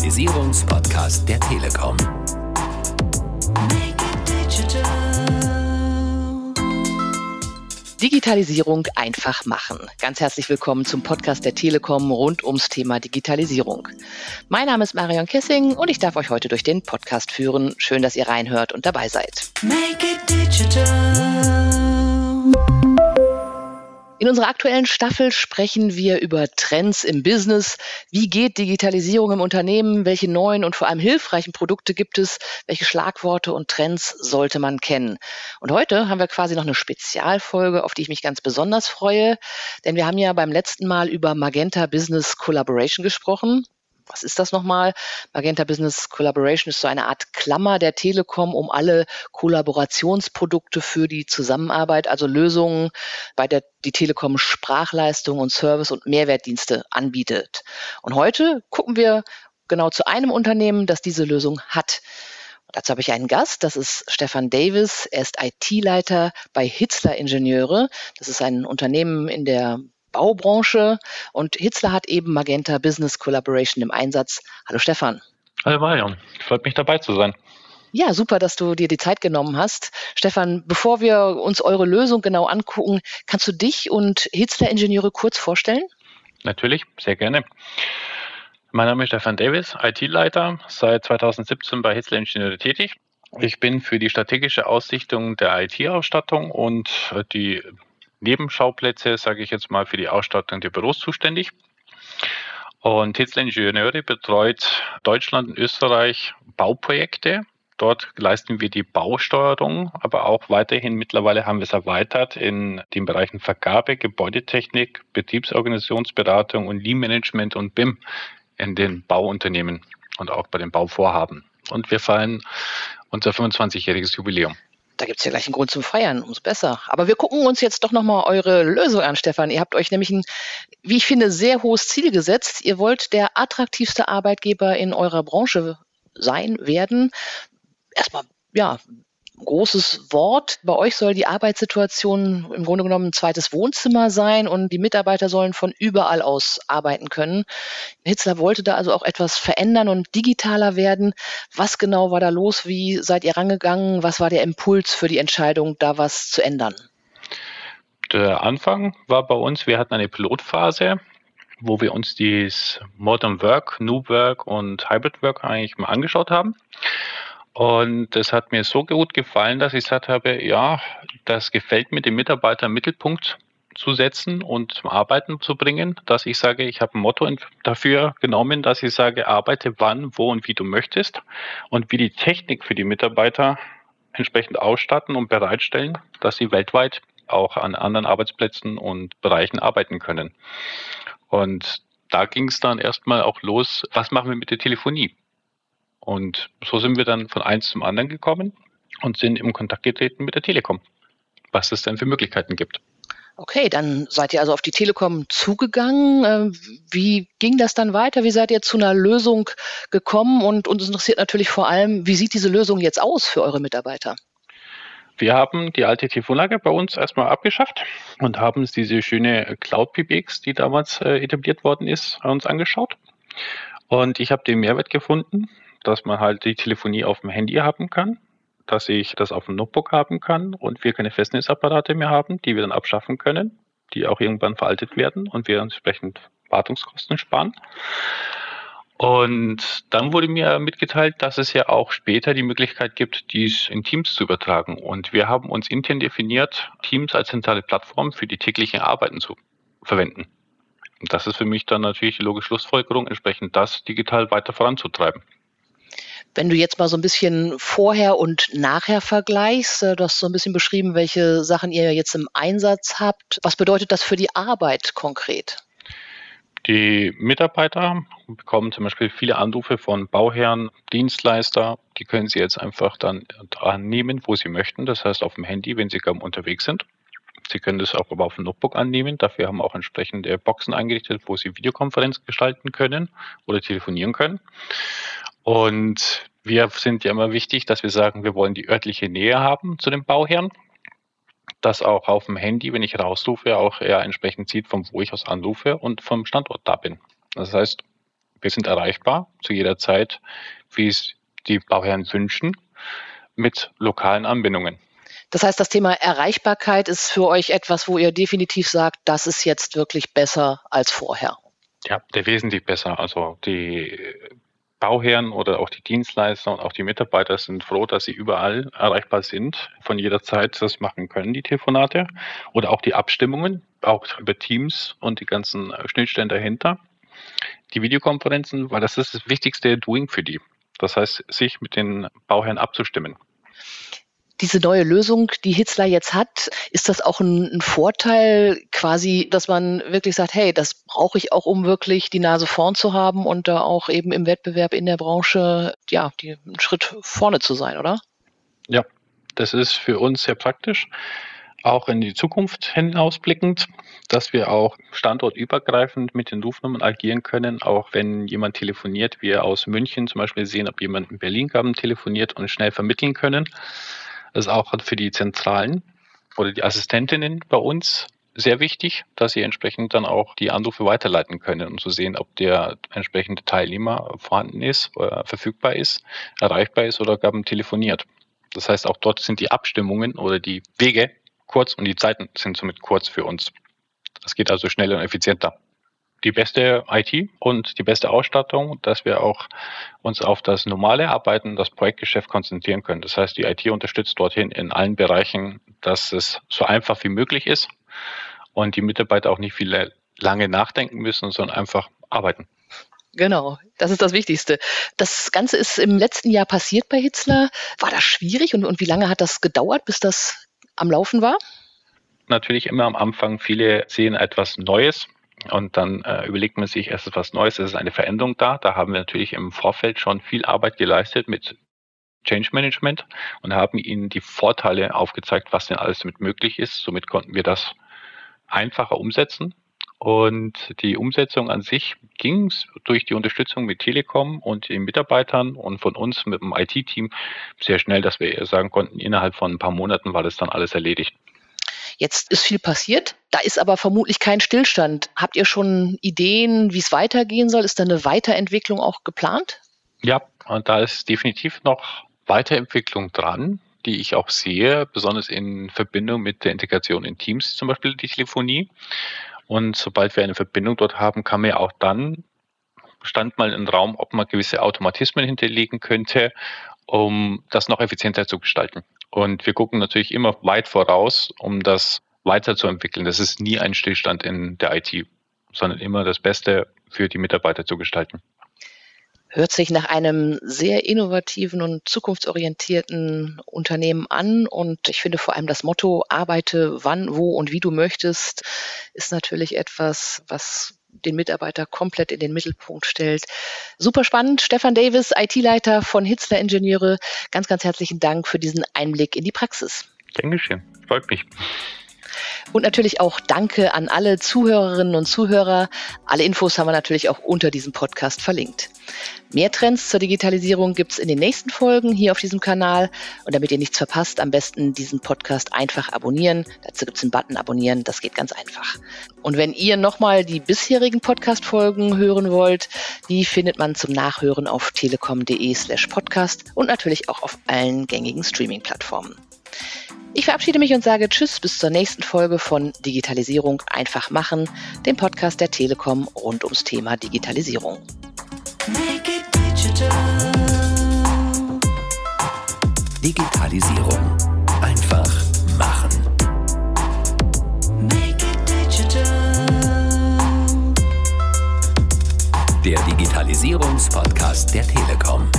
Digitalisierungspodcast der Telekom. Digitalisierung einfach machen. Ganz herzlich willkommen zum Podcast der Telekom rund ums Thema Digitalisierung. Mein Name ist Marion Kissing und ich darf euch heute durch den Podcast führen. Schön, dass ihr reinhört und dabei seid. Make it digital. In unserer aktuellen Staffel sprechen wir über Trends im Business. Wie geht Digitalisierung im Unternehmen? Welche neuen und vor allem hilfreichen Produkte gibt es? Welche Schlagworte und Trends sollte man kennen? Und heute haben wir quasi noch eine Spezialfolge, auf die ich mich ganz besonders freue. Denn wir haben ja beim letzten Mal über Magenta Business Collaboration gesprochen was ist das nochmal? Magenta Business Collaboration ist so eine Art Klammer der Telekom um alle Kollaborationsprodukte für die Zusammenarbeit, also Lösungen, bei der die Telekom Sprachleistung und Service und Mehrwertdienste anbietet. Und heute gucken wir genau zu einem Unternehmen, das diese Lösung hat. Dazu habe ich einen Gast, das ist Stefan Davis. Er ist IT-Leiter bei Hitzler Ingenieure. Das ist ein Unternehmen in der Baubranche. Und Hitzler hat eben Magenta Business Collaboration im Einsatz. Hallo Stefan. Hallo Marion, freut mich dabei zu sein. Ja, super, dass du dir die Zeit genommen hast. Stefan, bevor wir uns eure Lösung genau angucken, kannst du dich und Hitzler Ingenieure kurz vorstellen? Natürlich, sehr gerne. Mein Name ist Stefan Davis, IT-Leiter, seit 2017 bei Hitzler Ingenieure tätig. Ich bin für die strategische Aussichtung der IT-Ausstattung und die Nebenschauplätze, sage ich jetzt mal, für die Ausstattung der Büros zuständig. Und Hitzler Ingenieure betreut Deutschland und Österreich Bauprojekte. Dort leisten wir die Bausteuerung, aber auch weiterhin mittlerweile haben wir es erweitert in den Bereichen Vergabe, Gebäudetechnik, Betriebsorganisationsberatung und Lean Management und BIM in den Bauunternehmen und auch bei den Bauvorhaben. Und wir feiern unser 25-jähriges Jubiläum. Da gibt es ja gleich einen Grund zum Feiern, umso besser. Aber wir gucken uns jetzt doch nochmal eure Lösung an, Stefan. Ihr habt euch nämlich ein, wie ich finde, sehr hohes Ziel gesetzt. Ihr wollt der attraktivste Arbeitgeber in eurer Branche sein, werden. Erstmal, ja, großes Wort. Bei euch soll die Arbeitssituation im Grunde genommen ein zweites Wohnzimmer sein und die Mitarbeiter sollen von überall aus arbeiten können. Hitzler wollte da also auch etwas verändern und digitaler werden. Was genau war da los? Wie seid ihr rangegangen? Was war der Impuls für die Entscheidung, da was zu ändern? Der Anfang war bei uns, wir hatten eine Pilotphase, wo wir uns dieses Modern Work, New Work und Hybrid Work eigentlich mal angeschaut haben. Und das hat mir so gut gefallen, dass ich gesagt habe, ja, das gefällt mir, den Mitarbeiter im Mittelpunkt zu setzen und zum Arbeiten zu bringen, dass ich sage, ich habe ein Motto dafür genommen, dass ich sage, arbeite wann, wo und wie du möchtest und wie die Technik für die Mitarbeiter entsprechend ausstatten und bereitstellen, dass sie weltweit auch an anderen Arbeitsplätzen und Bereichen arbeiten können. Und da ging es dann erstmal auch los, was machen wir mit der Telefonie? Und so sind wir dann von eins zum anderen gekommen und sind im Kontakt getreten mit der Telekom, was es denn für Möglichkeiten gibt. Okay, dann seid ihr also auf die Telekom zugegangen. Ähm, wie ging das dann weiter? Wie seid ihr zu einer Lösung gekommen? Und uns interessiert natürlich vor allem, wie sieht diese Lösung jetzt aus für eure Mitarbeiter? Wir haben die alte Telefonlage bei uns erstmal abgeschafft und haben uns diese schöne Cloud PBX, die damals äh, etabliert worden ist, uns angeschaut. Und ich habe den Mehrwert gefunden, dass man halt die Telefonie auf dem Handy haben kann, dass ich das auf dem Notebook haben kann und wir keine Festnetzapparate mehr haben, die wir dann abschaffen können, die auch irgendwann veraltet werden und wir entsprechend Wartungskosten sparen. Und dann wurde mir mitgeteilt, dass es ja auch später die Möglichkeit gibt, dies in Teams zu übertragen. Und wir haben uns intern definiert, Teams als zentrale Plattform für die täglichen Arbeiten zu verwenden. Und das ist für mich dann natürlich die logische Schlussfolgerung, entsprechend das digital weiter voranzutreiben. Wenn du jetzt mal so ein bisschen vorher und nachher vergleichst, äh, du hast so ein bisschen beschrieben, welche Sachen ihr jetzt im Einsatz habt. Was bedeutet das für die Arbeit konkret? Die Mitarbeiter bekommen zum Beispiel viele Anrufe von Bauherren, Dienstleister. Die können sie jetzt einfach dann annehmen, wo sie möchten. Das heißt auf dem Handy, wenn sie kaum unterwegs sind. Sie können das auch aber auf dem Notebook annehmen. Dafür haben wir auch entsprechende Boxen eingerichtet, wo Sie Videokonferenz gestalten können oder telefonieren können. Und wir sind ja immer wichtig, dass wir sagen, wir wollen die örtliche Nähe haben zu dem Bauherrn. Das auch auf dem Handy, wenn ich rausrufe, auch er entsprechend sieht, von wo ich aus anrufe und vom Standort da bin. Das heißt, Wir sind erreichbar zu jeder Zeit, wie es die Bauherren wünschen, mit lokalen Anbindungen. Das heißt, das Thema Erreichbarkeit ist für euch etwas, wo ihr definitiv sagt, das ist jetzt wirklich besser als vorher. Ja, der wesentlich besser. Also die Bauherren oder auch die Dienstleister und auch die Mitarbeiter sind froh, dass sie überall erreichbar sind, von jeder Zeit das machen können, die Telefonate oder auch die Abstimmungen, auch über Teams und die ganzen Schnittstellen dahinter. Die Videokonferenzen, weil das ist das wichtigste Doing für die. Das heißt, sich mit den Bauherren abzustimmen diese neue Lösung, die Hitzler jetzt hat, ist das auch ein, ein, Vorteil quasi, dass man wirklich sagt, hey, das brauche ich auch, um wirklich die Nase vorn zu haben und da auch eben im Wettbewerb in der Branche, ja, die, einen Schritt vorne zu sein, oder? Ja, das ist für uns sehr praktisch. Auch in die Zukunft hinausblickend, dass wir auch standortübergreifend mit den Rufnummern agieren können, auch wenn jemand telefoniert, wir aus München zum Beispiel sehen, ob jemand in Berlin gaben telefoniert und schnell vermitteln können. Das ist auch für die Zentralen oder die Assistentinnen bei uns sehr wichtig, dass sie entsprechend dann auch die Anrufe weiterleiten können, um zu sehen, ob der entsprechende Teilnehmer vorhanden ist, äh, verfügbar ist, erreichbar ist oder gar telefoniert. Das heißt, auch dort sind die Abstimmungen oder die Wege kurz und die Zeiten sind somit kurz für uns. Das geht also schneller und effizienter die beste IT und die beste Ausstattung, dass wir auch uns auf das normale Arbeiten, das Projektgeschäft konzentrieren können. Das heißt, die IT unterstützt dorthin in allen Bereichen, dass es so einfach wie möglich ist und die Mitarbeiter auch nicht viele lange nachdenken müssen, sondern einfach arbeiten. Genau, das ist das Wichtigste. Das Ganze ist im letzten Jahr passiert bei Hitzler. War das schwierig und, und wie lange hat das gedauert, bis das am Laufen war? Natürlich immer am Anfang. Viele sehen etwas Neues und dann äh, überlegt man sich, es ist was Neues, es ist eine Veränderung da. Da haben wir natürlich im Vorfeld schon viel Arbeit geleistet mit Change Management und haben ihnen die Vorteile aufgezeigt, was denn alles damit möglich ist. Somit konnten wir das einfacher umsetzen. Und die Umsetzung an sich ging durch die Unterstützung mit Telekom und den Mitarbeitern und von uns mit dem IT-Team sehr schnell, dass wir sagen konnten, innerhalb von ein paar Monaten war das dann alles erledigt. Jetzt ist viel passiert, da ist aber vermutlich kein Stillstand. Habt ihr schon Ideen, wie es weitergehen soll? Ist da eine Weiterentwicklung auch geplant? Ja, und da ist definitiv noch Weiterentwicklung dran, die ich auch sehe, besonders in Verbindung mit der Integration in Teams, zum Beispiel die Telefonie. Und sobald wir eine Verbindung dort haben, kann man ja auch dann stand mal im Raum, ob man gewisse Automatismen hinterlegen könnte, um das noch effizienter zu gestalten. Und wir gucken natürlich immer weit voraus, um das weiterzuentwickeln. Das ist nie ein Stillstand in der IT, sondern immer das Beste für die Mitarbeiter zu gestalten. Hört sich nach einem sehr innovativen und zukunftsorientierten Unternehmen an. Und ich finde vor allem das Motto, arbeite wann, wo und wie du möchtest, ist natürlich etwas, was den Mitarbeiter komplett in den Mittelpunkt stellt. Super spannend. Stefan Davis, IT-Leiter von Hitzler Ingenieure. Ganz, ganz herzlichen Dank für diesen Einblick in die Praxis. Dankeschön. Freut mich. Und natürlich auch Danke an alle Zuhörerinnen und Zuhörer. Alle Infos haben wir natürlich auch unter diesem Podcast verlinkt. Mehr Trends zur Digitalisierung gibt es in den nächsten Folgen hier auf diesem Kanal. Und damit ihr nichts verpasst, am besten diesen Podcast einfach abonnieren. Dazu gibt es einen Button Abonnieren, das geht ganz einfach. Und wenn ihr nochmal die bisherigen Podcast-Folgen hören wollt, die findet man zum Nachhören auf telekom.de slash podcast und natürlich auch auf allen gängigen Streaming-Plattformen. Ich verabschiede mich und sage Tschüss bis zur nächsten Folge von Digitalisierung einfach machen, dem Podcast der Telekom rund ums Thema Digitalisierung. Digitalisierung einfach machen. Der Digitalisierungspodcast der Telekom.